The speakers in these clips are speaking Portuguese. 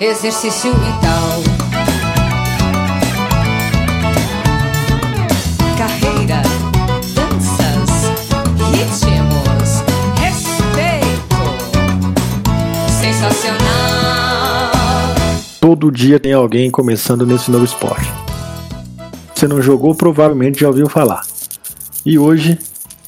exercício e tal. Carreira, danças, ritmos, respeito. Sensacional. Todo dia tem alguém começando nesse novo esporte. Você não jogou, provavelmente já ouviu falar. E hoje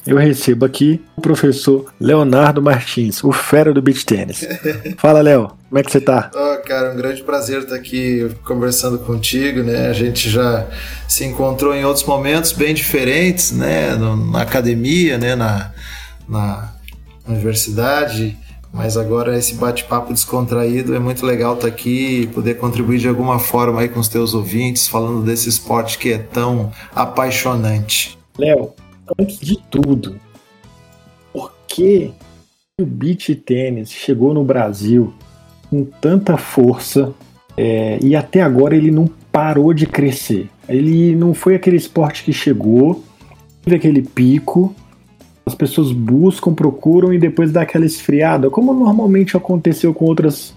eu recebo aqui o professor Leonardo Martins, o fera do beach tênis. Fala, Léo, como é que você tá? Oh, cara, um grande prazer estar aqui conversando contigo, né? A gente já se encontrou em outros momentos bem diferentes, né? na academia, né? Na, na universidade. Mas agora esse bate-papo descontraído é muito legal estar aqui e poder contribuir de alguma forma aí com os teus ouvintes, falando desse esporte que é tão apaixonante. Léo, antes de tudo, por que o beach tênis chegou no Brasil com tanta força é, e até agora ele não parou de crescer? Ele não foi aquele esporte que chegou, teve aquele pico, as pessoas buscam, procuram e depois dá aquela esfriada, como normalmente aconteceu com outras,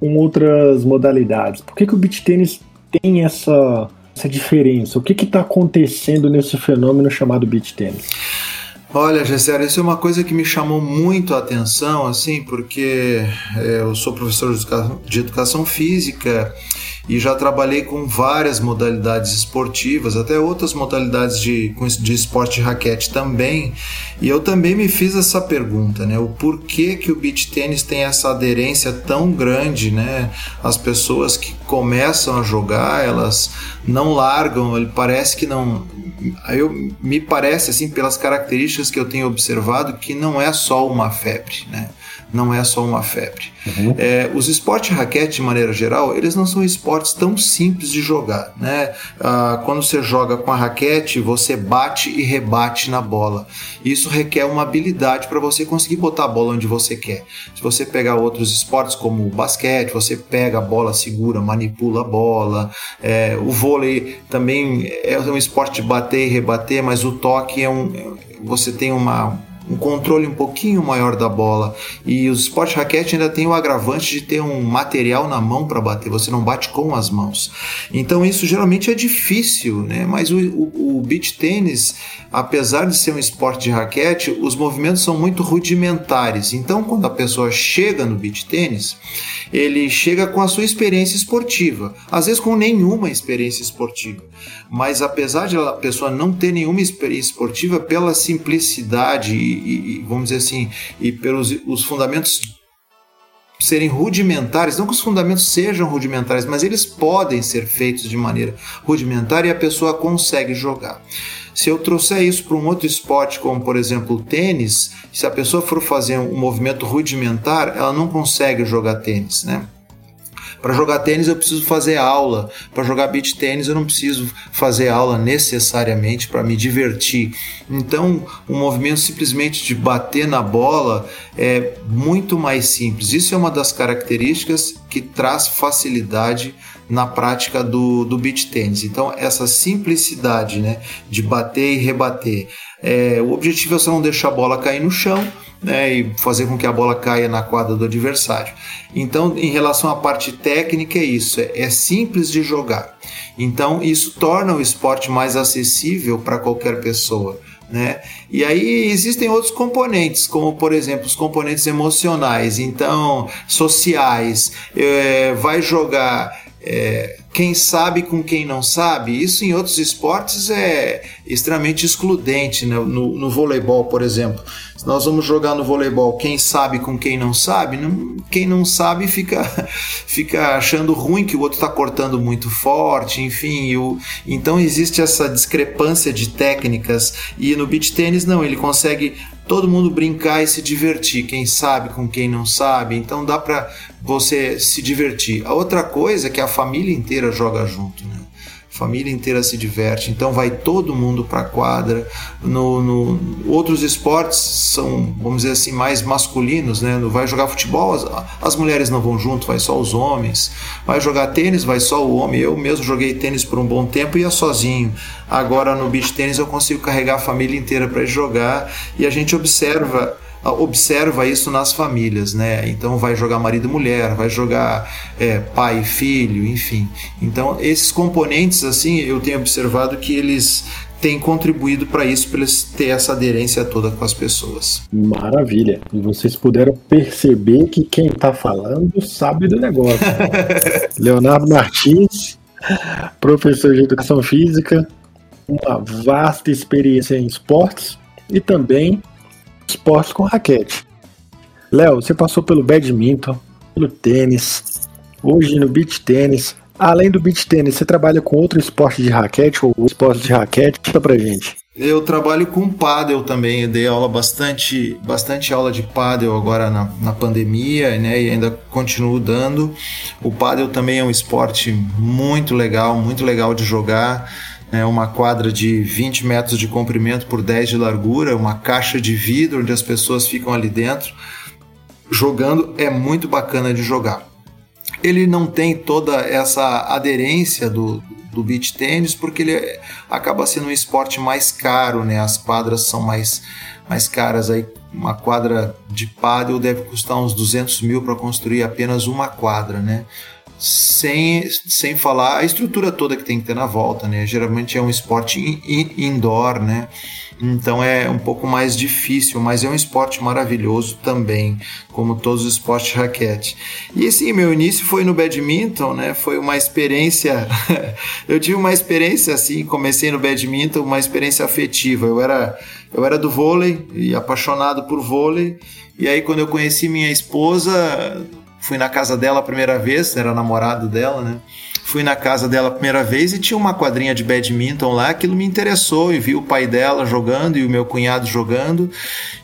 com outras modalidades. Por que, que o beach tênis tem essa essa diferença? O que está acontecendo nesse fenômeno chamado beach tennis? Olha, Gessera, isso é uma coisa que me chamou muito a atenção, assim, porque é, eu sou professor de educação física e já trabalhei com várias modalidades esportivas, até outras modalidades de, de esporte raquete também. E eu também me fiz essa pergunta, né? O porquê que o beach tênis tem essa aderência tão grande, né? As pessoas que começam a jogar, elas não largam, ele parece que não. Eu, me parece, assim, pelas características que eu tenho observado, que não é só uma febre, né? Não é só uma febre. Uhum. É, os esportes raquete, de maneira geral, eles não são esportes tão simples de jogar. Né? Ah, quando você joga com a raquete, você bate e rebate na bola. Isso requer uma habilidade para você conseguir botar a bola onde você quer. Se você pegar outros esportes como o basquete, você pega a bola, segura, manipula a bola. É, o vôlei também é um esporte de bater e rebater, mas o toque é um. Você tem uma, um controle um pouquinho maior da bola. E os esporte raquete ainda tem o agravante de ter um material na mão para bater, você não bate com as mãos. Então isso geralmente é difícil, né? Mas o, o, o beach tênis, apesar de ser um esporte de raquete, os movimentos são muito rudimentares. Então quando a pessoa chega no beach tênis, ele chega com a sua experiência esportiva, às vezes com nenhuma experiência esportiva. Mas apesar de a pessoa não ter nenhuma experiência esportiva, pela simplicidade e, e vamos dizer assim, e pelos os fundamentos serem rudimentares, não que os fundamentos sejam rudimentares, mas eles podem ser feitos de maneira rudimentar e a pessoa consegue jogar. Se eu trouxer isso para um outro esporte, como por exemplo o tênis, se a pessoa for fazer um movimento rudimentar, ela não consegue jogar tênis, né? Para jogar tênis eu preciso fazer aula. Para jogar beach tênis eu não preciso fazer aula necessariamente para me divertir. Então, o um movimento simplesmente de bater na bola é muito mais simples. Isso é uma das características que traz facilidade na prática do, do beach tênis. Então, essa simplicidade né, de bater e rebater. É, o objetivo é só não deixar a bola cair no chão né, e fazer com que a bola caia na quadra do adversário. Então, em relação à parte técnica, é isso: é, é simples de jogar. Então, isso torna o esporte mais acessível para qualquer pessoa. Né? E aí existem outros componentes, como por exemplo os componentes emocionais, então sociais. É, vai jogar é, quem sabe com quem não sabe, isso em outros esportes é extremamente excludente. Né? No, no, voleibol, por exemplo, se nós vamos jogar no voleibol, quem sabe com quem não sabe, não, quem não sabe fica, fica achando ruim que o outro está cortando muito forte, enfim. O, então existe essa discrepância de técnicas e no beach tênis não, ele consegue todo mundo brincar e se divertir, quem sabe com quem não sabe, então dá para você se divertir. A outra coisa é que a família inteira joga junto, né? Família inteira se diverte, então vai todo mundo para a quadra. No, no, outros esportes são, vamos dizer assim, mais masculinos, né? Vai jogar futebol, as, as, mulheres não vão junto, vai só os homens. Vai jogar tênis, vai só o homem. Eu mesmo joguei tênis por um bom tempo e ia sozinho. Agora no beach tênis eu consigo carregar a família inteira para jogar e a gente observa observa isso nas famílias, né? Então vai jogar marido e mulher, vai jogar é, pai e filho, enfim. Então esses componentes assim eu tenho observado que eles têm contribuído para isso, para eles ter essa aderência toda com as pessoas. Maravilha! E vocês puderam perceber que quem está falando sabe do negócio. Leonardo Martins, professor de educação física, uma vasta experiência em esportes e também esportes com raquete. Léo, você passou pelo badminton, pelo tênis, hoje no beach tênis. Além do beach tênis, você trabalha com outro esporte de raquete ou esporte de raquete? Conta pra gente. Eu trabalho com pádel também, eu dei aula bastante, bastante aula de pádel agora na, na pandemia, né, e ainda continuo dando. O pádel também é um esporte muito legal, muito legal de jogar é uma quadra de 20 metros de comprimento por 10 de largura, uma caixa de vidro onde as pessoas ficam ali dentro jogando, é muito bacana de jogar. Ele não tem toda essa aderência do, do beach tênis porque ele acaba sendo um esporte mais caro, né? As quadras são mais, mais caras aí. Uma quadra de pádel deve custar uns 200 mil para construir apenas uma quadra, né? Sem, sem falar a estrutura toda que tem que ter na volta, né? Geralmente é um esporte in, in, indoor, né? Então é um pouco mais difícil, mas é um esporte maravilhoso também, como todos os esportes de raquete. E assim, meu início foi no badminton, né? Foi uma experiência. eu tive uma experiência assim, comecei no badminton, uma experiência afetiva. Eu era, eu era do vôlei e apaixonado por vôlei. E aí, quando eu conheci minha esposa, Fui na casa dela a primeira vez, era namorado dela, né? Fui na casa dela a primeira vez e tinha uma quadrinha de badminton lá, aquilo me interessou e vi o pai dela jogando e o meu cunhado jogando,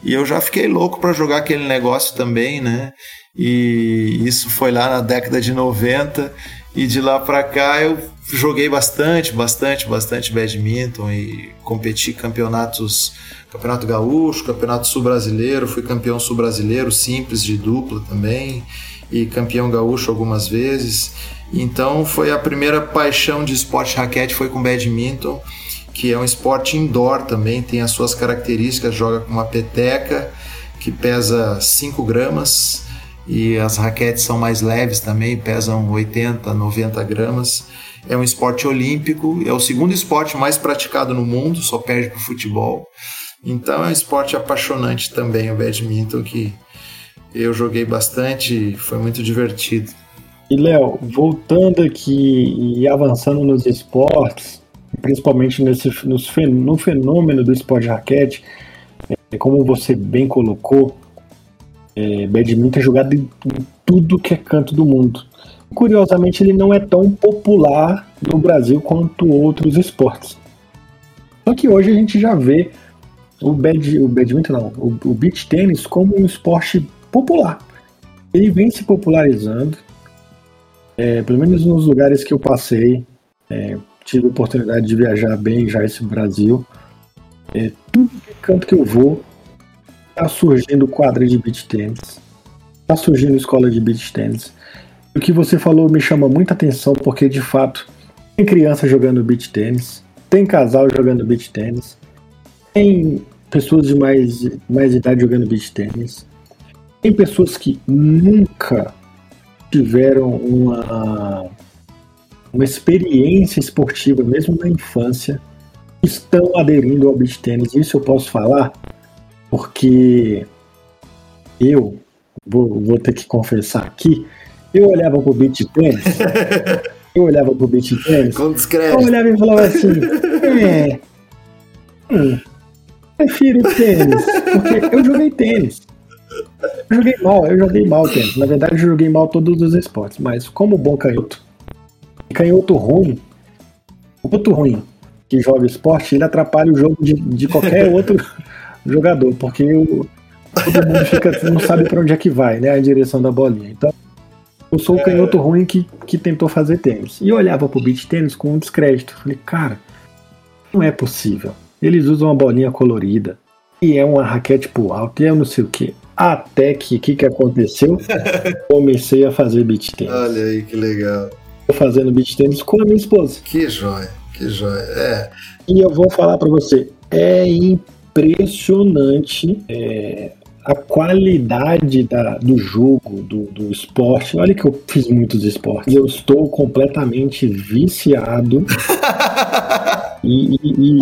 e eu já fiquei louco para jogar aquele negócio também, né? E isso foi lá na década de 90 e de lá para cá eu joguei bastante, bastante, bastante badminton e competi campeonatos, campeonato gaúcho, campeonato sul-brasileiro, fui campeão sul-brasileiro simples de dupla também e campeão gaúcho algumas vezes. Então foi a primeira paixão de esporte raquete foi com badminton, que é um esporte indoor também, tem as suas características, joga com uma peteca que pesa 5 gramas e as raquetes são mais leves também, pesam 80, 90 gramas. É um esporte olímpico, é o segundo esporte mais praticado no mundo, só perde para o futebol. Então é um esporte apaixonante também o badminton que eu joguei bastante, foi muito divertido. E Léo, voltando aqui e avançando nos esportes, principalmente nesse, no fenômeno do esporte de raquete, é, como você bem colocou, é, badminton é jogado em, em tudo que é canto do mundo. Curiosamente, ele não é tão popular no Brasil quanto outros esportes. Só que hoje a gente já vê o, bad, o badminton, não, o, o beach tênis como um esporte popular. Ele vem se popularizando, é, pelo menos nos lugares que eu passei, é, tive a oportunidade de viajar bem já esse Brasil. É, tudo canto que eu vou, tá surgindo quadra de beach tênis, tá surgindo escola de beach tênis. O que você falou me chama muita atenção porque de fato tem criança jogando beach tênis, tem casal jogando beach tênis, tem pessoas de mais, mais idade jogando beach tênis. Tem pessoas que nunca tiveram uma, uma experiência esportiva, mesmo na infância, estão aderindo ao beach tênis. Isso eu posso falar porque eu vou, vou ter que confessar aqui. Eu olhava pro beach tênis, eu olhava pro beach tênis, eu olhava e falava assim, é, hum, prefiro tênis, porque eu joguei tênis. Eu joguei mal, eu joguei mal tênis. Na verdade, eu joguei mal todos os esportes, mas como bom canhoto, canhoto ruim, outro ruim que joga esporte, ele atrapalha o jogo de, de qualquer outro jogador, porque o, todo mundo fica, não sabe para onde é que vai, né? A direção da bolinha. Então, eu sou o é. canhoto ruim que, que tentou fazer tênis. E eu olhava pro beat tênis com um descrédito. Falei, cara, não é possível. Eles usam uma bolinha colorida. E é uma raquete pro alto, e é não sei o que. Até que o que, que aconteceu? Comecei a fazer beat tênis. Olha aí que legal. Tô fazendo beat tênis com a minha esposa. Que joia, que joia. É. E eu vou falar para você, é impressionante é, a qualidade da, do jogo, do, do esporte. Olha que eu fiz muitos esportes. Eu estou completamente viciado. e, e, e...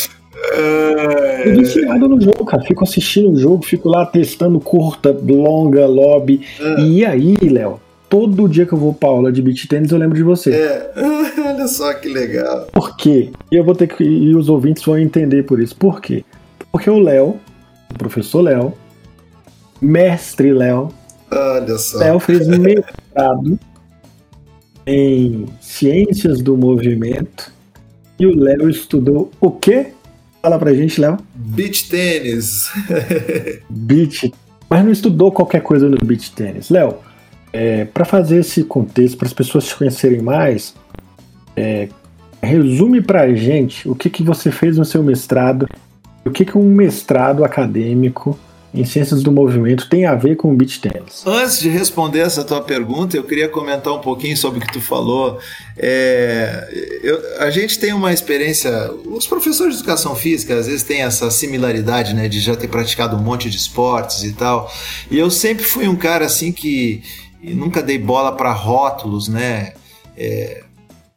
É... viciado no jogo, cara. Fico assistindo o jogo, fico lá testando curta, longa, lobby. É. E aí, Léo, todo dia que eu vou pra aula de beat tênis eu lembro de você. É, olha só que legal. Por quê? E eu vou ter que. E os ouvintes vão entender por isso. Por quê? Porque o Léo, o professor Léo, mestre Léo, Olha só. Léo fez mestrado em ciências do movimento e o Léo estudou o quê? Fala pra gente, Léo. Beach tênis. Beach. Mas não estudou qualquer coisa no beach tênis. Léo, é, para fazer esse contexto, para as pessoas te conhecerem mais, é, resume pra gente o que, que você fez no seu mestrado, o que, que um mestrado acadêmico em ciências do movimento tem a ver com o beach tennis? Antes de responder essa tua pergunta, eu queria comentar um pouquinho sobre o que tu falou. É, eu, a gente tem uma experiência. Os professores de educação física às vezes têm essa similaridade, né, de já ter praticado um monte de esportes e tal. E eu sempre fui um cara assim que nunca dei bola para rótulos, né? É,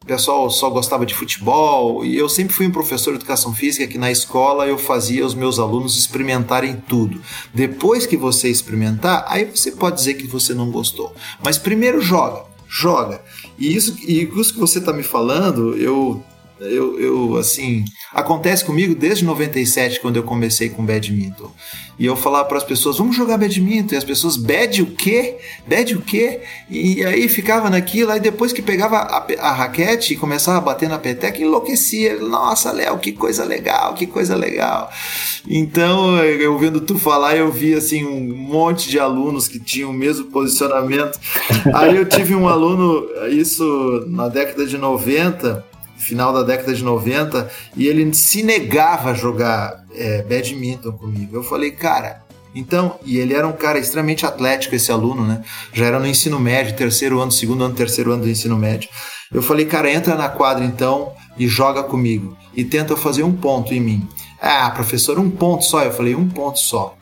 pessoal só gostava de futebol e eu sempre fui um professor de educação física que na escola eu fazia os meus alunos experimentarem tudo. Depois que você experimentar, aí você pode dizer que você não gostou. Mas primeiro joga, joga. E isso, e isso que você está me falando, eu eu, eu, assim, acontece comigo desde 97, quando eu comecei com badminton. E eu falava para as pessoas, vamos jogar badminton. E as pessoas, bad o quê? Bad o quê? E aí ficava naquilo. Aí depois que pegava a, a raquete e começava a bater na peteca, enlouquecia. Nossa, Léo, que coisa legal, que coisa legal. Então, eu vendo tu falar, eu vi assim um monte de alunos que tinham o mesmo posicionamento. Aí eu tive um aluno, isso na década de 90 final da década de 90 e ele se negava a jogar é, badminton comigo. Eu falei, cara, então, e ele era um cara extremamente atlético, esse aluno, né? Já era no ensino médio, terceiro ano, segundo ano, terceiro ano do ensino médio. Eu falei, cara, entra na quadra então e joga comigo. E tenta fazer um ponto em mim. Ah, professor, um ponto só. Eu falei, um ponto só.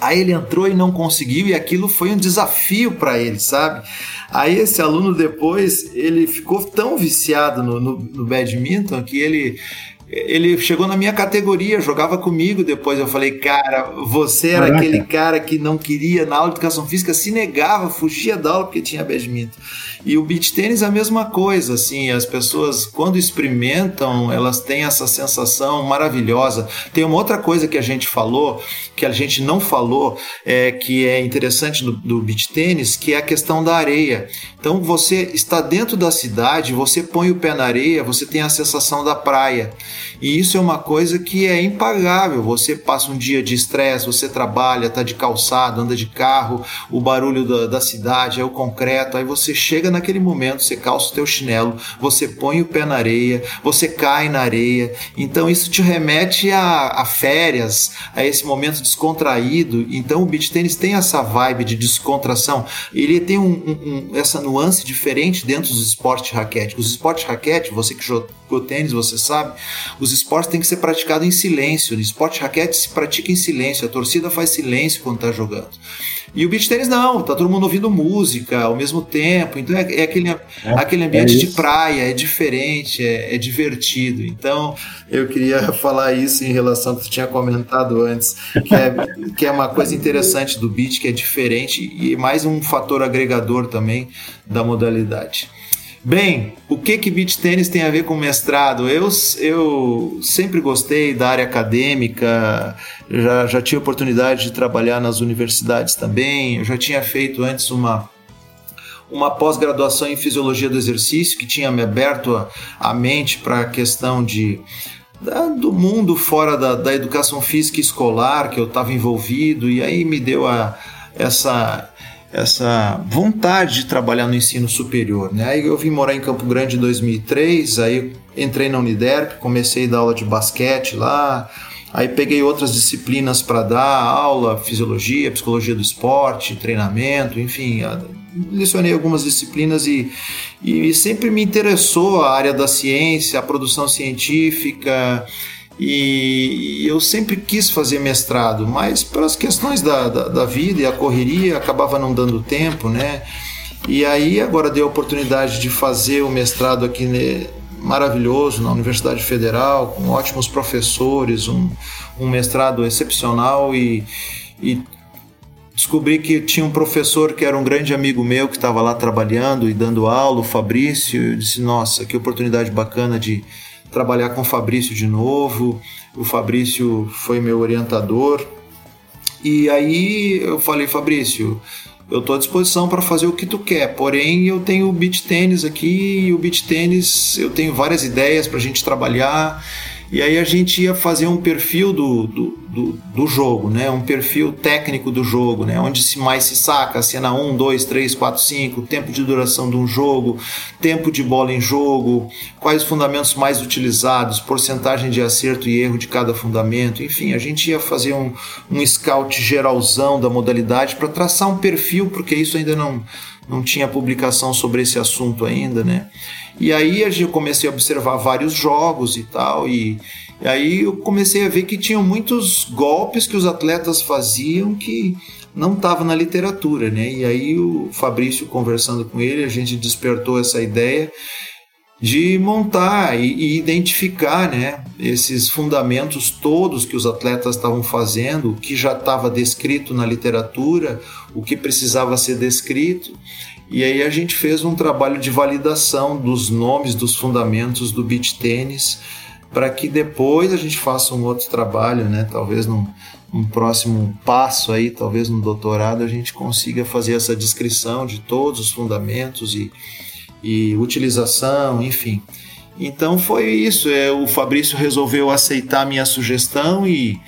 Aí ele entrou e não conseguiu, e aquilo foi um desafio para ele, sabe? Aí esse aluno depois, ele ficou tão viciado no, no, no badminton que ele ele chegou na minha categoria, jogava comigo depois. Eu falei, cara, você era Caraca. aquele cara que não queria na aula de educação física, se negava, fugia da aula porque tinha badminton. E o beach tênis é a mesma coisa, assim, as pessoas quando experimentam, elas têm essa sensação maravilhosa. Tem uma outra coisa que a gente falou, que a gente não falou, é, que é interessante do, do beach tênis, que é a questão da areia. Então você está dentro da cidade, você põe o pé na areia, você tem a sensação da praia. E isso é uma coisa que é impagável. Você passa um dia de estresse, você trabalha, tá de calçado, anda de carro, o barulho da, da cidade, é o concreto. Aí você chega naquele momento, você calça o teu chinelo, você põe o pé na areia, você cai na areia. Então isso te remete a, a férias, a esse momento descontraído. Então o beach tênis tem essa vibe de descontração. Ele tem um, um, um, essa nuance diferente dentro dos esportes raquete. Os esportes raquete, você que jogou tênis, você sabe, os esportes têm que ser praticados em silêncio. O esporte raquete se pratica em silêncio, a torcida faz silêncio quando está jogando. E o beach tênis não, tá todo mundo ouvindo música ao mesmo tempo, então é, é aquele, é, aquele ambiente é de praia, é diferente, é, é, divertido. Então eu queria falar isso em relação ao que tu tinha comentado antes, que é, que é uma coisa interessante do beach, que é diferente e mais um fator agregador também da modalidade. Bem, o que que beach tênis tem a ver com mestrado? Eu, eu sempre gostei da área acadêmica, já, já tive oportunidade de trabalhar nas universidades também, eu já tinha feito antes uma uma pós-graduação em fisiologia do exercício que tinha me aberto a, a mente para a questão de do mundo fora da, da educação física escolar que eu estava envolvido e aí me deu a, essa essa vontade de trabalhar no ensino superior. Né? Aí eu vim morar em Campo Grande em 2003, aí entrei na Uniderp, comecei a dar aula de basquete lá, aí peguei outras disciplinas para dar aula, fisiologia, psicologia do esporte, treinamento, enfim, lecionei algumas disciplinas e, e sempre me interessou a área da ciência, a produção científica, E eu sempre quis fazer mestrado, mas pelas questões da, da, da vida e a correria acabava não dando tempo, né? E aí agora dei a oportunidade de fazer o mestrado aqui né, maravilhoso na Universidade Federal, com ótimos professores, um, um mestrado excepcional e, e descobri que tinha um professor que era um grande amigo meu que estava lá trabalhando e dando aula, o Fabrício. Eu disse: Nossa, que oportunidade bacana de trabalhar com o Fabrício de novo. O Fabrício foi meu orientador. E aí eu falei: Fabrício, eu estou à disposição para fazer o que tu quer, porém eu tenho o beach tênis aqui e o beach tênis eu tenho várias ideias para a gente trabalhar e aí a gente ia fazer um perfil do, do, do, do, jogo, né? um perfil técnico do jogo, né? onde se mais se saca, cena 1, 2, 3, 4, 5, tempo de duração de um jogo, tempo de bola em jogo, quais os fundamentos mais utilizados, porcentagem de acerto e erro de cada fundamento, enfim, a gente ia fazer um, um scout geralzão da modalidade para traçar um perfil, porque isso ainda não, não tinha publicação sobre esse assunto ainda, né? E aí eu comecei a observar vários jogos e tal, e, e aí eu comecei a ver que tinham muitos golpes que os atletas faziam que não estava na literatura, né? E aí o Fabrício conversando com ele, a gente despertou essa ideia de montar e, e, identificar né, esses fundamentos todos que os atletas estavam fazendo, o que já estava descrito na literatura, o que precisava ser descrito, e aí a gente fez um trabalho de validação dos nomes dos fundamentos do beach tênis para que depois a gente faça um outro trabalho, né? Talvez num, num próximo passo aí, talvez no doutorado a gente consiga fazer essa descrição de todos os fundamentos e, e utilização, enfim. Então foi isso. É, o Fabrício resolveu aceitar a minha sugestão e,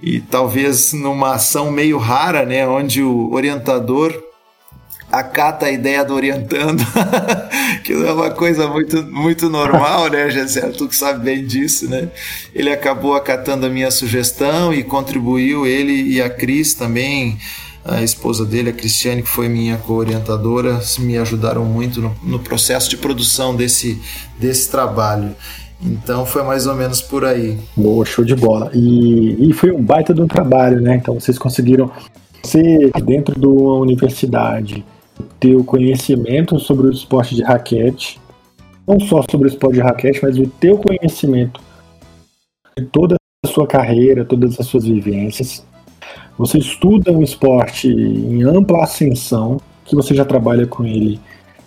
e talvez numa ação meio rara, né, onde o orientador acata a ideia do orientando, que não é uma coisa muito, muito normal, né, Gessé? Tu que sabe bem disso, né? Ele acabou acatando a minha sugestão e contribuiu, ele e a Cris também, a esposa dele, a Cristiane, que foi minha co-orientadora, me ajudaram muito no, no processo de produção desse, desse trabalho. Então foi mais ou menos por aí. Boa, show de bola. E, e foi um baita de um trabalho, né? Então vocês conseguiram ser dentro de uma universidade ter o conhecimento sobre o esporte de raquete, não só sobre o esporte de raquete, mas o teu conhecimento de toda a sua carreira, todas as suas vivências. Você estuda um esporte em ampla ascensão, que você já trabalha com ele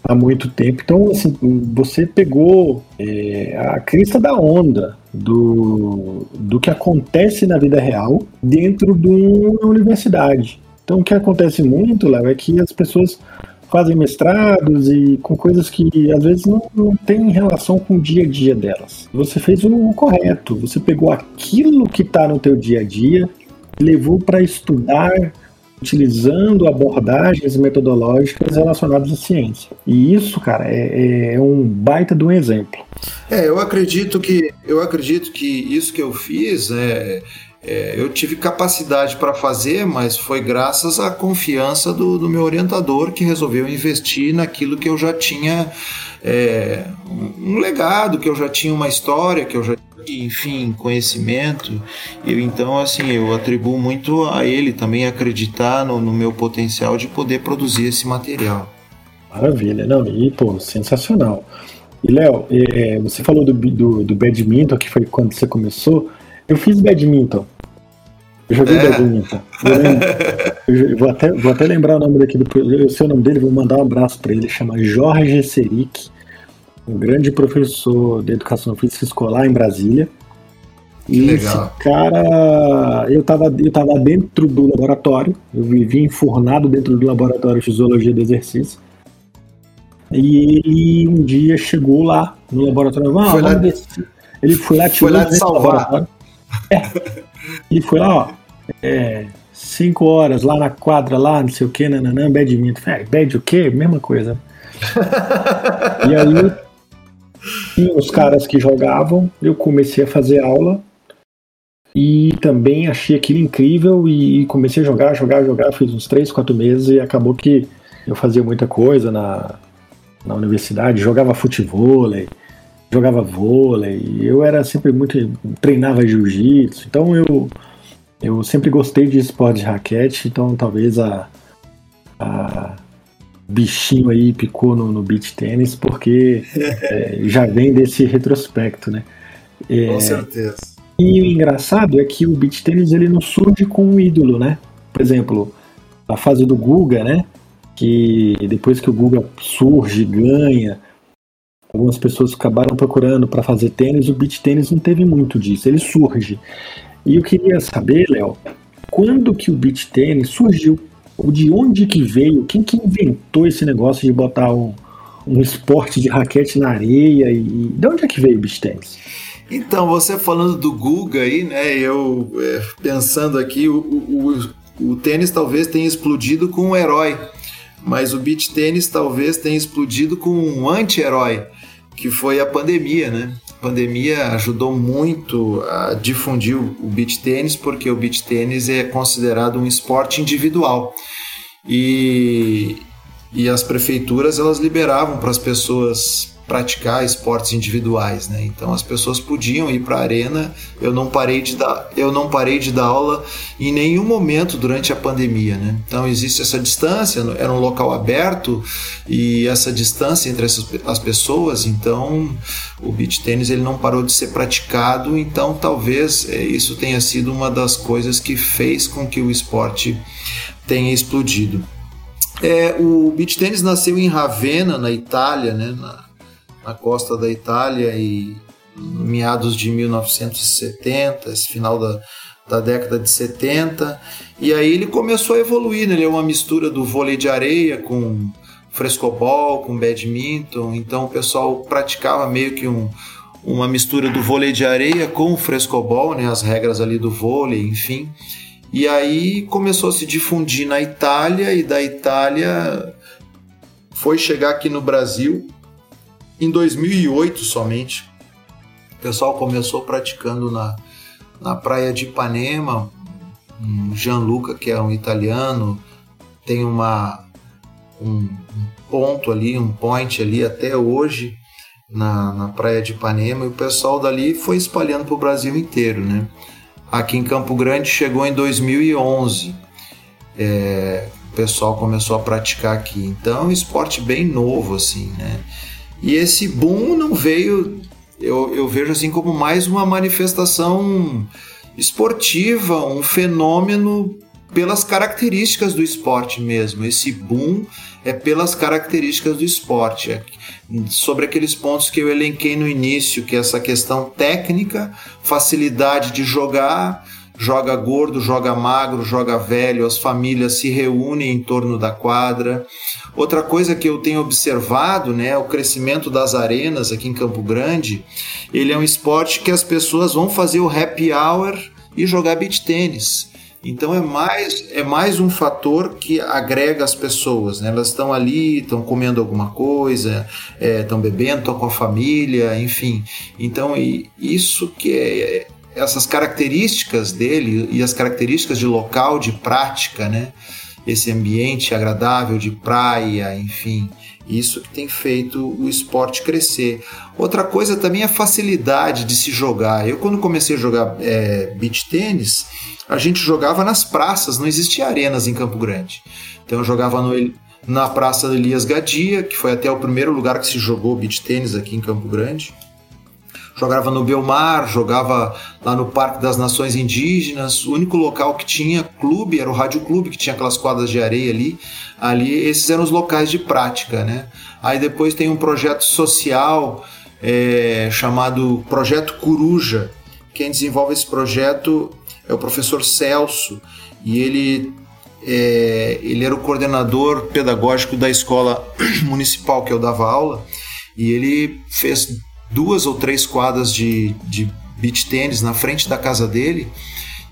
há muito tempo. Então, assim, você pegou é, a crista da onda do, do que acontece na vida real dentro de uma universidade. Então, o que acontece muito, Léo, é que as pessoas fazem mestrados e com coisas que às vezes não, não tem relação com o dia a dia delas. Você fez o correto, você pegou aquilo que está no teu dia a dia, levou para estudar utilizando abordagens metodológicas relacionadas à ciência. E isso, cara, é, é um baita de um exemplo. É, eu acredito que eu acredito que isso que eu fiz é é, eu tive capacidade para fazer, mas foi graças à confiança do, do, meu orientador que resolveu investir naquilo que eu já tinha é, um legado, que eu já tinha uma história, que eu já tinha, enfim, conhecimento. E então, assim, eu atribuo muito a ele também acreditar no, no meu potencial de poder produzir esse material. Maravilha, não, e pô, sensacional. E Léo, é, você falou do, do, do badminton, que foi quando você começou. Eu fiz badminton. Eu joguei é. badminton. Eu, eu vou, até, vou até lembrar o nome daqui, do, eu sei o nome dele, vou mandar um abraço para ele. Chama Jorge Seric, um grande professor de educação física escolar em Brasília. E legal. esse cara, eu tava, eu tava dentro do laboratório, eu vivia enfurnado dentro do laboratório de fisiologia do exercício. E ele um dia chegou lá no laboratório. Ah, foi lá, ele foi lá, tirou foi lá te salvar. É. Ele foi lá, ó. É, cinco horas lá na quadra, lá, não sei o que, nananã, badminton. É, bad o quê? Mesma coisa. e aí, tinha os caras que jogavam, eu comecei a fazer aula e também achei aquilo incrível e comecei a jogar, jogar, jogar. Fiz uns três, quatro meses e acabou que eu fazia muita coisa na, na universidade, jogava futebol, jogava vôlei, eu era sempre muito. treinava jiu-jitsu, então eu, eu sempre gostei de esporte de raquete, então talvez a, a bichinho aí picou no, no beach tênis, porque é, já vem desse retrospecto, né? É, com certeza. E o engraçado é que o beach tênis ele não surge com um ídolo, né? Por exemplo, a fase do Guga, né? Que depois que o Guga surge, ganha, algumas pessoas acabaram procurando para fazer tênis, o beach tênis não teve muito disso, ele surge. E eu queria saber, Léo, quando que o beach tênis surgiu? Ou de onde que veio? Quem que inventou esse negócio de botar um, um esporte de raquete na areia? E, de onde é que veio o beach tênis? Então, você falando do Guga aí, né? Eu é, pensando aqui, o, o, o tênis talvez tenha explodido com um herói, mas o beach tênis talvez tenha explodido com um anti-herói que foi a pandemia, né? A pandemia ajudou muito a difundir o beach tênis, porque o beach tênis é considerado um esporte individual. E, e as prefeituras elas liberavam para as pessoas praticar esportes individuais, né? Então as pessoas podiam ir para a arena. Eu não parei de dar, eu não parei de dar aula em nenhum momento durante a pandemia, né? Então existe essa distância, era um local aberto e essa distância entre essas, as pessoas. Então o beach tênis ele não parou de ser praticado. Então talvez é, isso tenha sido uma das coisas que fez com que o esporte tenha explodido. É, o beach tênis nasceu em Ravenna, na Itália, né? Na, na costa da Itália e meados de 1970, esse final da, da década de 70. E aí ele começou a evoluir, né? ele é uma mistura do vôlei de areia com frescobol, com badminton. Então o pessoal praticava meio que um, uma mistura do vôlei de areia com o frescobol, né? as regras ali do vôlei, enfim. E aí começou a se difundir na Itália e da Itália foi chegar aqui no Brasil em 2008 somente, o pessoal começou praticando na, na praia de Ipanema. Um Gianluca, que é um italiano, tem uma, um, ponto ali, um point ali até hoje na, na praia de Ipanema. E o pessoal dali foi espalhando para o Brasil inteiro, né? Aqui em Campo Grande chegou em 2011. É, o pessoal começou a praticar aqui. Então é um esporte bem novo, assim, né? E esse boom não veio, eu, eu vejo assim como mais uma manifestação esportiva, um fenômeno pelas características do esporte mesmo. Esse boom é pelas características do esporte. É sobre aqueles pontos que eu elenquei no início, que é essa questão técnica, facilidade de jogar, joga gordo, joga magro, joga velho, as famílias se reúnem em torno da quadra. Outra coisa que eu tenho observado, né, o crescimento das arenas aqui em Campo Grande, ele é um esporte que as pessoas vão fazer o happy hour e jogar beach tênis. Então é mais, é mais um fator que agrega as pessoas. Né? Elas estão ali, estão comendo alguma coisa, estão é, bebendo, estão com a família, enfim. Então isso que é, essas características dele e as características de local de prática, né? Esse ambiente agradável de praia, enfim, isso que tem feito o esporte crescer. Outra coisa também é a facilidade de se jogar. Eu, quando comecei a jogar é, beach tênis, a gente jogava nas praças, não existia arenas em Campo Grande. Então eu jogava no, na Praça Elias Gadia, que foi até o primeiro lugar que se jogou beach tênis aqui em Campo Grande jogava no Belmar, jogava lá no Parque das Nações Indígenas. O único local que tinha clube era o Rádio Clube, que tinha aquelas quadras de areia ali. Ali, esses eram os locais de prática, né? Aí depois tem um projeto social é, chamado Projeto Coruja. Quem desenvolve esse projeto é o professor Celso e ele é, ele era o coordenador pedagógico da escola municipal que eu dava aula e ele fez duas ou três quadras de, de beach tênis na frente da casa dele.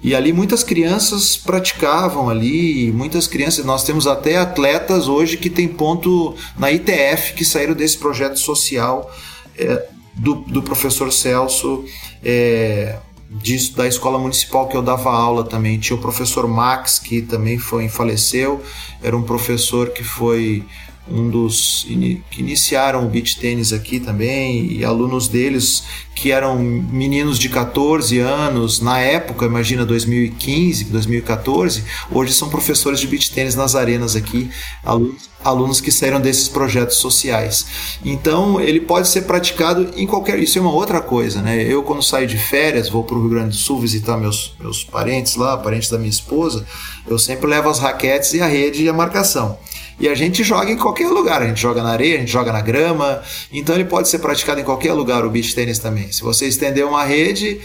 E ali muitas crianças praticavam ali, muitas crianças, nós temos até atletas hoje que tem ponto na ITF que saíram desse projeto social é, do, do professor Celso, é, disso, da escola municipal que eu dava aula também. Tinha o professor Max, que também foi faleceu, era um professor que foi um dos que iniciaram o beach tênis aqui também, e alunos deles que eram meninos de 14 anos, na época, imagina 2015, 2014, hoje são professores de beach tênis nas arenas aqui, alunos, alunos que saíram desses projetos sociais. Então, ele pode ser praticado em qualquer. Isso é uma outra coisa, né? Eu, quando saio de férias, vou para o Rio Grande do Sul visitar meus, meus parentes lá, parentes da minha esposa, eu sempre levo as raquetes e a rede e a marcação. E a gente joga em qualquer lugar, a gente joga na areia, a gente joga na grama, então ele pode ser praticado em qualquer lugar, o beach tênis também. Se você estender uma rede,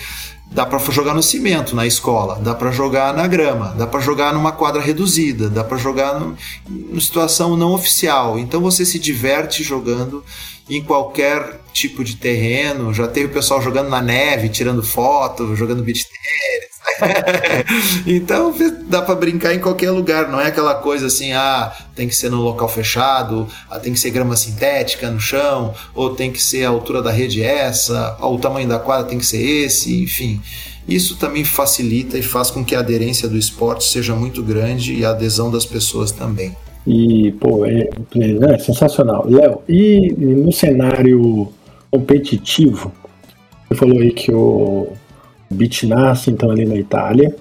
dá para jogar no cimento na escola, dá para jogar na grama, dá para jogar numa quadra reduzida, dá para jogar numa situação não oficial. Então você se diverte jogando em qualquer tipo de terreno. Já teve o pessoal jogando na neve, tirando foto, jogando beach tênis. então dá para brincar em qualquer lugar, não é aquela coisa assim, ah, tem que ser no local fechado, ah, tem que ser grama sintética no chão, ou tem que ser a altura da rede essa, ou o tamanho da quadra tem que ser esse, enfim. Isso também facilita e faz com que a aderência do esporte seja muito grande e a adesão das pessoas também. E, pô, é, é, é sensacional. Léo, e no cenário competitivo, você falou aí que o beat nasce então ali na Itália.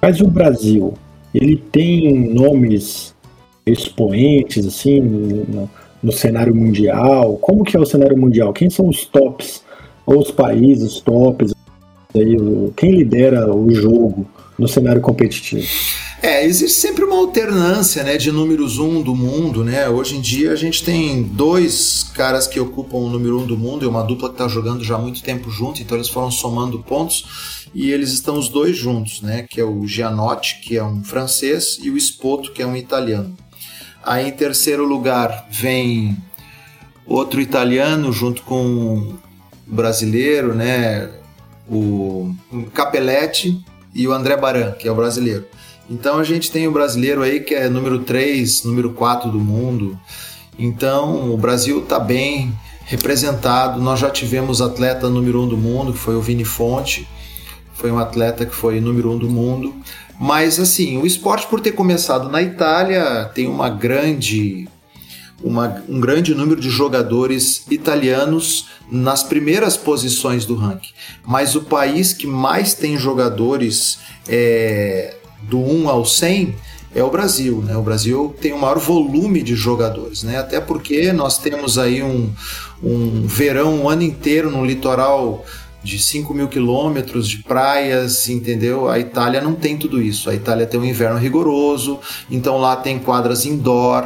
Mas o Brasil, ele tem nomes expoentes assim no, no, cenário mundial? Como que é o cenário mundial? Quem são os tops ou os países tops? Quem lidera o jogo no cenário competitivo? É, existe sempre uma alternância né, de números um do mundo. Né? Hoje em dia a gente tem dois caras que ocupam o número um do mundo, é uma dupla que está jogando já há muito tempo junto, então eles foram somando pontos e eles estão os dois juntos, né? que é o Gianotti, que é um francês, e o Spoto, que é um italiano. Aí em terceiro lugar vem outro italiano junto com o brasileiro, né? o Capelletti e o André Baran, que é o brasileiro. Então a gente tem o brasileiro aí que é número 3, número 4 do mundo. Então o Brasil está bem representado. Nós já tivemos atleta número 1 um do mundo, que foi o Vini Fonte. Foi um atleta que foi número 1 um do mundo. Mas assim, o esporte por ter começado na Itália tem uma grande uma, um grande número de jogadores italianos nas primeiras posições do ranking. Mas o país que mais tem jogadores é, do 1 ao 100 é o Brasil, né? O Brasil tem o maior volume de jogadores, né? Até porque nós temos aí um, um verão um ano inteiro no litoral de 5 mil quilômetros de praias, entendeu? A Itália não tem tudo isso. A Itália tem um inverno rigoroso, então lá tem quadras indoor,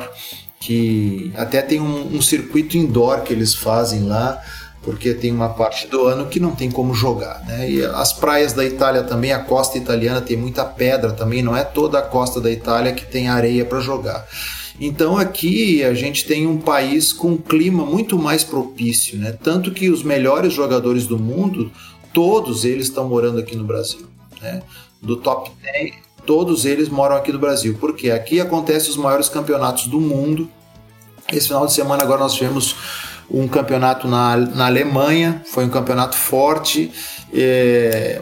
que até tem um, um circuito indoor que eles fazem lá porque tem uma parte do ano que não tem como jogar. Né? E as praias da Itália também, a costa italiana tem muita pedra também, não é toda a costa da Itália que tem areia para jogar. Então aqui a gente tem um país com um clima muito mais propício, né? tanto que os melhores jogadores do mundo, todos eles estão morando aqui no Brasil. Né? Do top 10, todos eles moram aqui no Brasil, porque aqui acontecem os maiores campeonatos do mundo. Esse final de semana agora nós tivemos um campeonato na, na Alemanha, foi um campeonato forte, é,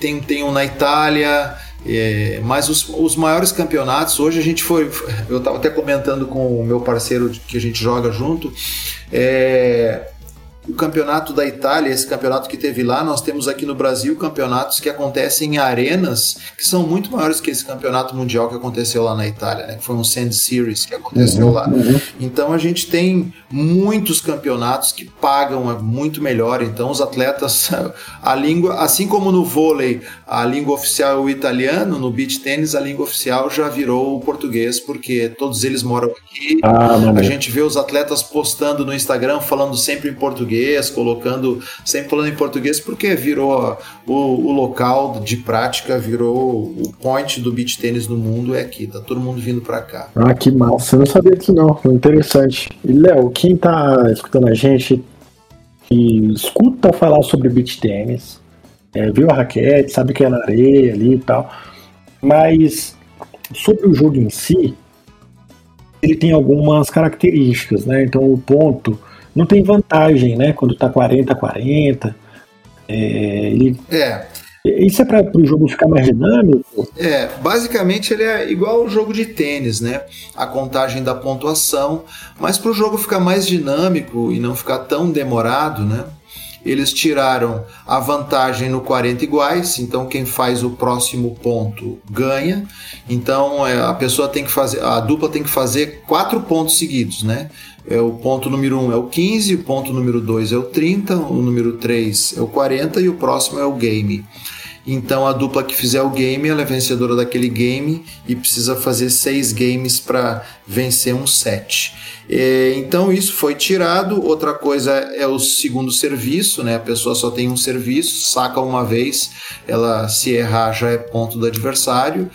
tem, tem um na Itália, é, mas os, os maiores campeonatos, hoje a gente foi, eu estava até comentando com o meu parceiro que a gente joga junto, é, o campeonato da Itália, esse campeonato que teve lá, nós temos aqui no Brasil campeonatos que acontecem em arenas que são muito maiores que esse campeonato mundial que aconteceu lá na Itália, né? Que foi um Sand Series que aconteceu uhum, lá. Uhum. Então a gente tem muitos campeonatos que pagam muito melhor. Então os atletas, a língua, assim como no vôlei, a língua oficial é o italiano, no beach tênis a língua oficial já virou o português, porque todos eles moram aqui. Ah, a gente vê os atletas postando no Instagram falando sempre em português português, colocando, sempre falando em português, porque virou o, o local de prática, virou o point do beach tênis no mundo é aqui, tá todo mundo vindo para cá. Ah, que massa, eu não sabia disso não, interessante. E Léo, quem tá escutando a gente e escuta falar sobre beach tênis, é, viu a raquete, sabe que é na areia ali e tal, mas sobre o jogo em si, ele tem algumas características, né? Então o ponto não tem vantagem, né? Quando tá 40 a 40. É, ele... é. Isso é para o jogo ficar mais dinâmico? É, basicamente ele é igual o jogo de tênis, né? A contagem da pontuação, mas para o jogo ficar mais dinâmico e não ficar tão demorado, né? Eles tiraram a vantagem no 40 iguais, então quem faz o próximo ponto ganha. Então é, a pessoa tem que fazer, a dupla tem que fazer quatro pontos seguidos, né? É, o ponto número 1 um é o 15, o ponto número 2 é o 30, o número 3 é o 40 e o próximo é o game. Então a dupla que fizer o game, ela é vencedora daquele game e precisa fazer seis games para vencer um set. É, então isso foi tirado. Outra coisa é o segundo serviço, né? A pessoa só tem um serviço, saca uma vez, ela se errar já é ponto do adversário.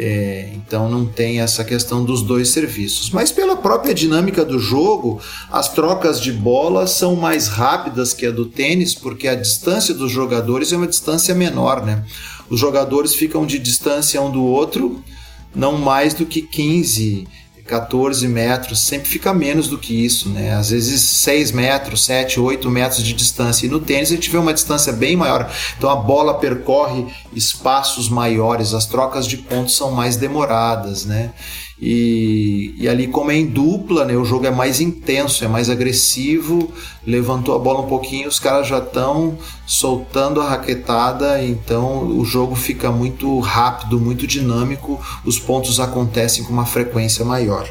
É, então não tem essa questão dos dois serviços. Mas pela própria dinâmica do jogo, as trocas de bola são mais rápidas que a do tênis, porque a distância dos jogadores é uma distância menor, né? Os jogadores ficam de distância um do outro, não mais do que 15 14 metros, sempre fica menos do que isso, né? Às vezes 6 metros, 7, 8 metros de distância. E no tênis a gente vê uma distância bem maior. Então a bola percorre espaços maiores, as trocas de pontos são mais demoradas, né? E, e, ali, como é em dupla, né, o jogo é mais intenso, é mais agressivo. Levantou a bola um pouquinho, os caras já estão soltando a raquetada, então o jogo fica muito rápido, muito dinâmico. Os pontos acontecem com uma frequência maior.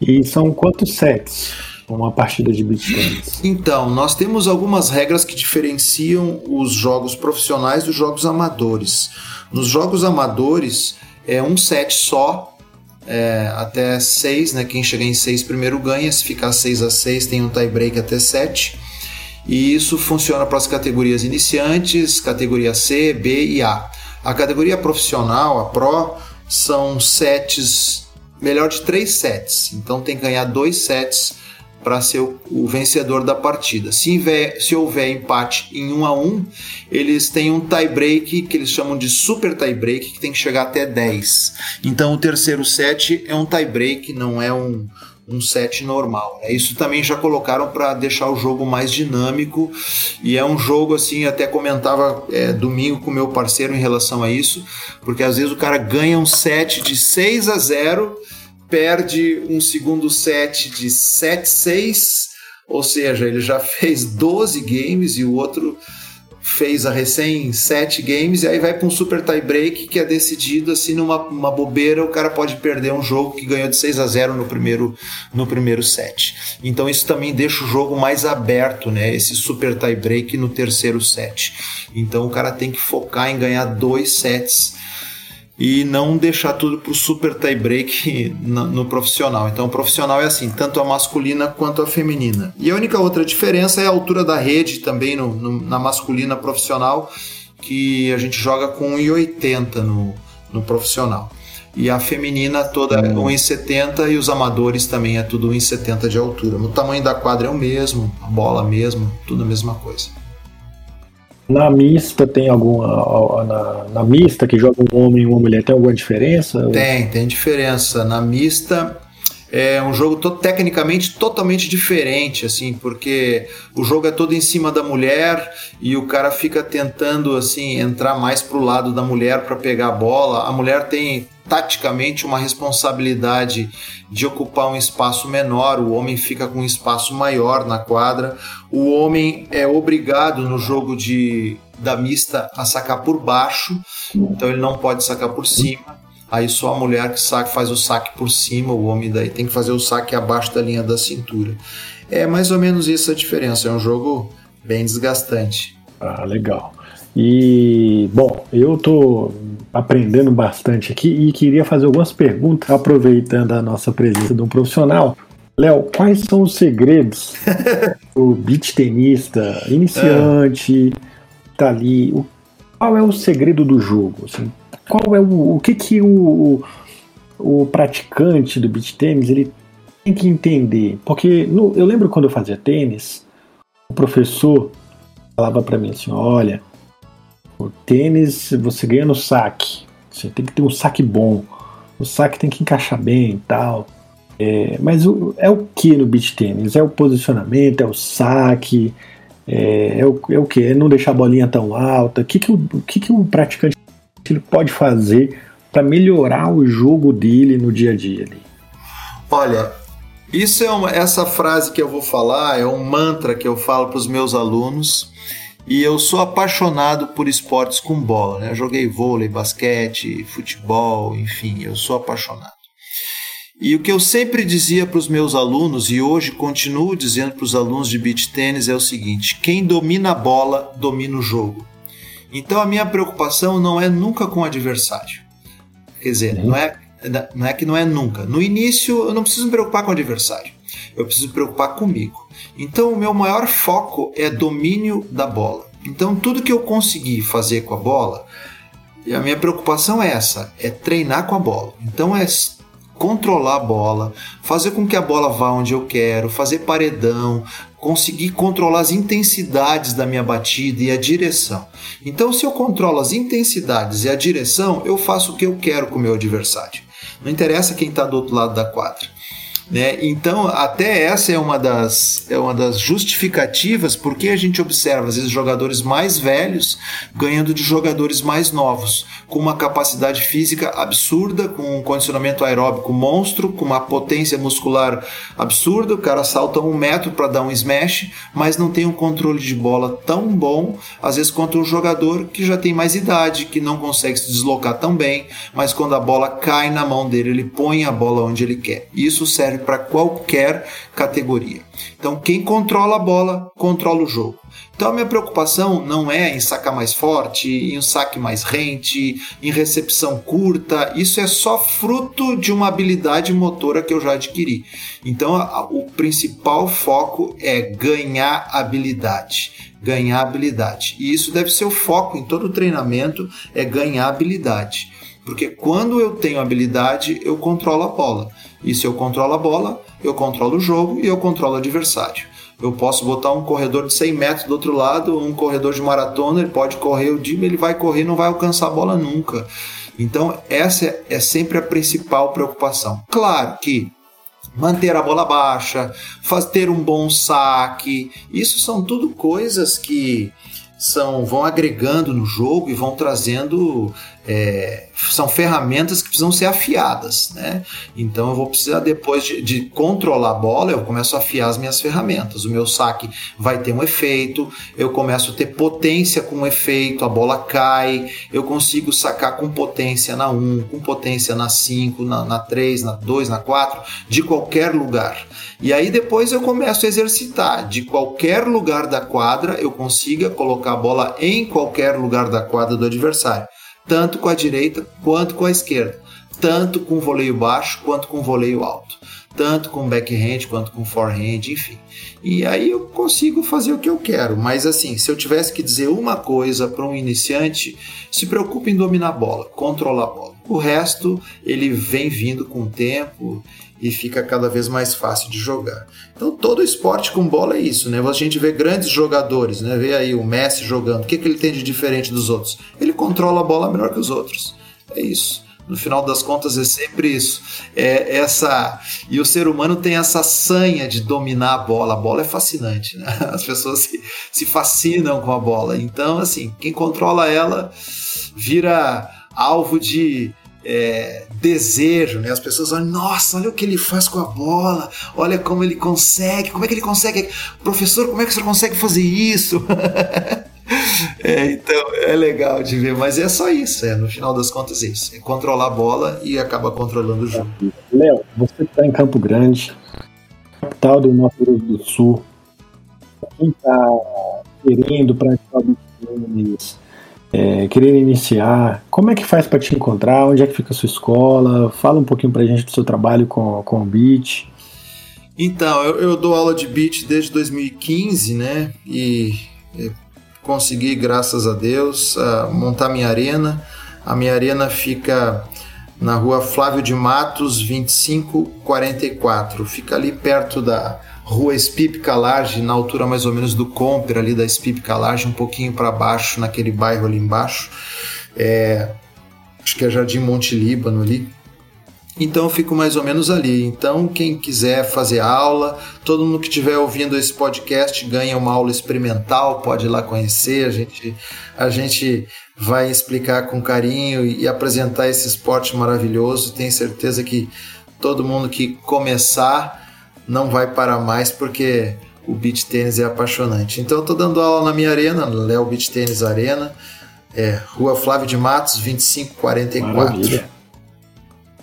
E são quantos sets? Uma partida de beach tennis. Então, nós temos algumas regras que diferenciam os jogos profissionais dos jogos amadores. Nos jogos amadores, é um set só, é, até seis, né? Quem chegar em seis primeiro ganha, se ficar 6 a 6 tem um tie break até 7. E isso funciona para as categorias iniciantes, categoria C, B e A. A categoria profissional, a Pro, são sets, melhor de três sets. Então tem que ganhar dois sets para ser o, o, vencedor da partida. Se, inver, se houver empate em 1 um a 1 um, eles têm um tie break que eles chamam de super tie break que tem que chegar até 10. Então o terceiro set é um tie break, não é um, um set normal. Né? Isso também já colocaram para deixar o jogo mais dinâmico e é um jogo assim, até comentava é, domingo com meu parceiro em relação a isso, porque às vezes o cara ganha um set de 6 a 0 perde um segundo set de 7-6, ou seja, ele já fez 12 games e o outro fez a recém 7 games, e aí vai para um super tie break que é decidido assim numa uma bobeira, o cara pode perder um jogo que ganhou de 6 a 0 no primeiro, no primeiro set. Então isso também deixa o jogo mais aberto, né? Esse super tie break no terceiro set. Então o cara tem que focar em ganhar dois sets e não deixar tudo para o super tie break no, no, profissional. Então, o profissional é assim, tanto a masculina quanto a feminina. E a única outra diferença é a altura da rede também no, no, na masculina profissional, que a gente joga com 1,80 no, no profissional. E a feminina toda é 1,70 e os amadores também é tudo 1,70 de altura. O tamanho da quadra é o mesmo, a bola mesmo, tudo a mesma coisa. Na mista tem alguma. Na, na mista que joga um homem e uma mulher, tem alguma diferença? Tem, tem diferença. Na mista é um jogo to tecnicamente totalmente diferente, assim, porque o jogo é todo em cima da mulher e o cara fica tentando assim entrar mais pro lado da mulher para pegar a bola. A mulher tem taticamente uma responsabilidade de ocupar um espaço menor, o homem fica com um espaço maior na quadra. O homem é obrigado no jogo de da mista a sacar por baixo, então ele não pode sacar por cima. Aí só a mulher que saca, faz o saque por cima, o homem daí tem que fazer o saque abaixo da linha da cintura. É mais ou menos isso a diferença. É um jogo bem desgastante. Ah, legal. E, bom, eu tô aprendendo bastante aqui e queria fazer algumas perguntas, aproveitando a nossa presença de um profissional. Léo, quais são os segredos do beach tenista iniciante, é. tá ali? O, qual é o segredo do jogo? Assim, qual é o, o que que o, o praticante do beach tênis ele tem que entender? Porque no, eu lembro quando eu fazia tênis, o professor falava para mim assim, olha, o tênis você ganha no saque, você tem que ter um saque bom, o saque tem que encaixar bem e tal. É, mas o, é o que no beach tênis? É o posicionamento, é o saque, É, é, o, é o que? É não deixar a bolinha tão alta? O que, que, o, o, que, que o praticante ele pode fazer para melhorar o jogo dele no dia a dia? Ali? Olha, isso é uma, essa frase que eu vou falar é um mantra que eu falo para os meus alunos e eu sou apaixonado por esportes com bola. Né? Eu joguei vôlei, basquete, futebol, enfim, eu sou apaixonado. E o que eu sempre dizia para os meus alunos, e hoje continuo dizendo para os alunos de beach tênis, é o seguinte: quem domina a bola, domina o jogo. Então a minha preocupação não é nunca com o adversário. Quer dizer, não é, não é que não é nunca. No início, eu não preciso me preocupar com o adversário. Eu preciso me preocupar comigo. Então, o meu maior foco é domínio da bola. Então, tudo que eu conseguir fazer com a bola, a minha preocupação é essa: é treinar com a bola. Então, é controlar a bola, fazer com que a bola vá onde eu quero, fazer paredão, conseguir controlar as intensidades da minha batida e a direção. Então, se eu controlo as intensidades e a direção, eu faço o que eu quero com o meu adversário. Não interessa quem está do outro lado da quadra. Né? Então, até essa é uma das, é uma das justificativas porque a gente observa, às vezes, jogadores mais velhos ganhando de jogadores mais novos, com uma capacidade física absurda, com um condicionamento aeróbico monstro, com uma potência muscular absurda. O cara salta um metro para dar um smash, mas não tem um controle de bola tão bom, às vezes, quanto um jogador que já tem mais idade, que não consegue se deslocar tão bem, mas quando a bola cai na mão dele, ele põe a bola onde ele quer. Isso serve para qualquer categoria. Então, quem controla a bola, controla o jogo. Então, a minha preocupação não é em sacar mais forte, em um saque mais rente, em recepção curta. Isso é só fruto de uma habilidade motora que eu já adquiri. Então, a, o principal foco é ganhar habilidade. Ganhar habilidade. E isso deve ser o foco em todo o treinamento: é ganhar habilidade. Porque quando eu tenho habilidade, eu controlo a bola. E se eu controlo a bola, eu controlo o jogo e eu controlo o adversário. Eu posso botar um corredor de 100 metros do outro lado, um corredor de maratona, ele pode correr o dia, ele vai correr não vai alcançar a bola nunca. Então, essa é sempre a principal preocupação. Claro que manter a bola baixa, fazer um bom saque, isso são tudo coisas que são vão agregando no jogo e vão trazendo é, são ferramentas que precisam ser afiadas, né? Então eu vou precisar depois de, de, controlar a bola, eu começo a afiar as minhas ferramentas. O meu saque vai ter um efeito, eu começo a ter potência com um efeito, a bola cai, eu consigo sacar com potência na 1, com potência na 5, na, na 3, na 2, na 4, de qualquer lugar. E aí depois eu começo a exercitar. De qualquer lugar da quadra eu consiga colocar a bola em qualquer lugar da quadra do adversário tanto com a direita quanto com a esquerda, tanto com voleio baixo quanto com voleio alto, tanto com backhand quanto com forehand, enfim. E aí eu consigo fazer o que eu quero, mas assim, se eu tivesse que dizer uma coisa para um iniciante, se preocupe em dominar a bola, controlar a bola. O resto ele vem vindo com o tempo e fica cada vez mais fácil de jogar. Então todo esporte com bola é isso, né? A gente vê grandes jogadores, né? Vê aí o Messi jogando. O que, que ele tem de diferente dos outros? Ele controla a bola melhor que os outros. É isso. No final das contas é sempre isso. É essa e o ser humano tem essa sanha de dominar a bola. A bola é fascinante, né? As pessoas se, se fascinam com a bola. Então, assim, quem controla ela vira alvo de é, desejo, né? As pessoas olham, nossa, olha o que ele faz com a bola, olha como ele consegue, como é que ele consegue, professor, como é que você consegue fazer isso? é, então é legal de ver, mas é só isso, é no final das contas é isso, é controlar a bola e acaba controlando o jogo. Léo, você está em Campo Grande, capital do nosso Grande do Sul, quem está querendo praticar o é, querer iniciar, como é que faz para te encontrar? Onde é que fica a sua escola? Fala um pouquinho para a gente do seu trabalho com, com o beat. Então, eu, eu dou aula de beat desde 2015, né? E, e consegui, graças a Deus, uh, montar minha arena. A minha arena fica na rua Flávio de Matos, 2544. Fica ali perto da Rua Espip Calarge, na altura mais ou menos do Comper, ali da Espip Calarge, um pouquinho para baixo, naquele bairro ali embaixo. É, acho que é Jardim Monte Líbano ali. Então eu fico mais ou menos ali. Então quem quiser fazer aula, todo mundo que estiver ouvindo esse podcast ganha uma aula experimental, pode ir lá conhecer. A gente, a gente vai explicar com carinho e apresentar esse esporte maravilhoso. Tenho certeza que todo mundo que começar não vai parar mais porque o beach tênis é apaixonante. Então eu tô dando aula na minha arena, Léo Beach Tênis Arena, é, Rua Flávio de Matos, 2544. Maravilha.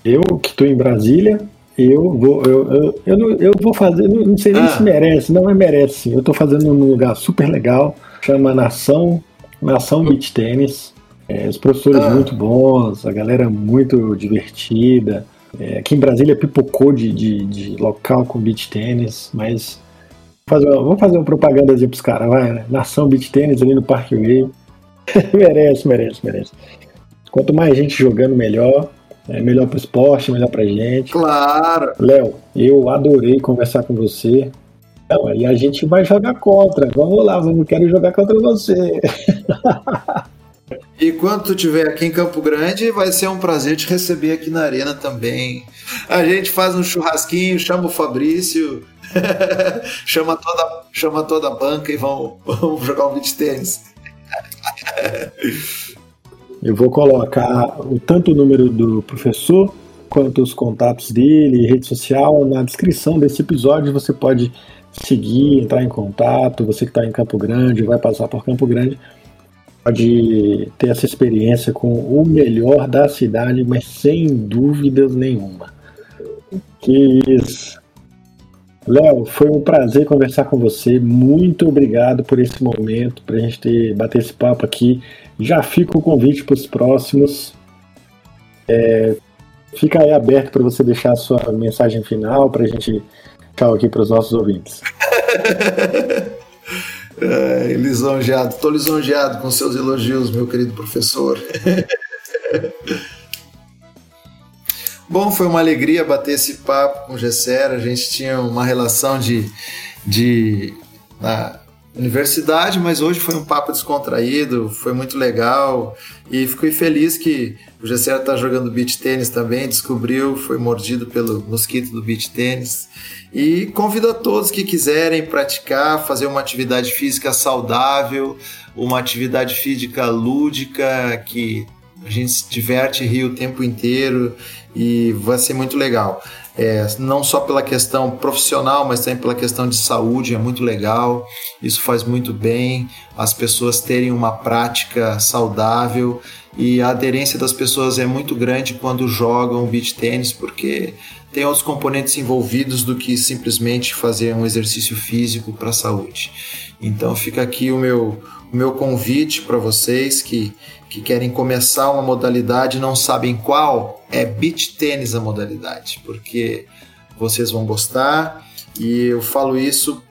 Eu que estou em Brasília, eu vou, eu, eu, eu, não, eu vou fazer, não, não sei nem ah. se merece, não é merece sim. Eu estou fazendo num lugar super legal, chama Nação, Nação Beach Tênis. É, os professores ah. muito bons, a galera muito divertida. É, aqui em Brasília pipocou de, de, de local com beach tênis, mas fazer uma, vamos fazer uma propaganda para os caras, vai, né? Nação Beach Tênis ali no Parque Way. merece, merece, merece. Quanto mais gente jogando, melhor. É melhor para o esporte, melhor para gente. Claro. Léo, eu adorei conversar com você. Não, e a gente vai jogar contra. Vamos lá, vamos quero jogar contra você. E quando tu estiver aqui em Campo Grande, vai ser um prazer te receber aqui na arena também. A gente faz um churrasquinho, chama o Fabrício, chama, toda, chama toda a banca e vamos, vamos jogar um beat tênis. Eu vou colocar o, tanto o número do professor quanto os contatos dele, rede social, na descrição desse episódio. Você pode seguir, entrar em contato. Você que está em Campo Grande, vai passar por Campo Grande, pode ter essa experiência com o melhor da cidade, mas sem dúvidas nenhuma. Que isso. Léo, foi um prazer conversar com você. Muito obrigado por esse momento, para a gente ter bater esse papo aqui. Já fica o convite para os próximos. É, fica aí aberto para você deixar a sua mensagem final para a gente tchau aqui para os nossos ouvintes. é, lisonjeado, estou lisonjeado com seus elogios, meu querido professor. Bom, foi uma alegria bater esse papo com o Gessera. A gente tinha uma relação de, de na universidade, mas hoje foi um papo descontraído, foi muito legal e fiquei feliz que o Gessera está jogando beach tênis também, descobriu, foi mordido pelo mosquito do beach tênis. E convido a todos que quiserem praticar, fazer uma atividade física saudável, uma atividade física lúdica que a gente se diverte e ri o tempo inteiro e vai ser muito legal. É, não só pela questão profissional, mas também pela questão de saúde, é muito legal. Isso faz muito bem as pessoas terem uma prática saudável e a aderência das pessoas é muito grande quando jogam beach tênis, porque tem outros componentes envolvidos do que simplesmente fazer um exercício físico para a saúde. Então fica aqui o meu, meu convite para vocês que que querem começar uma modalidade e não sabem qual, é beach tênis a modalidade, porque vocês vão gostar e eu falo isso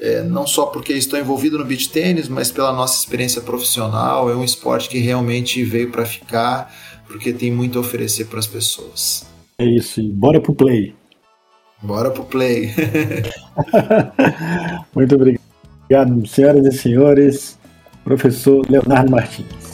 é, não só porque estou envolvido no beach tênis, mas pela nossa experiência profissional. É um esporte que realmente veio para ficar, porque tem muito a oferecer para as pessoas. É isso, e bora pro play. Bora pro play. muito obrigado, senhoras e senhores, professor Leonardo Martins.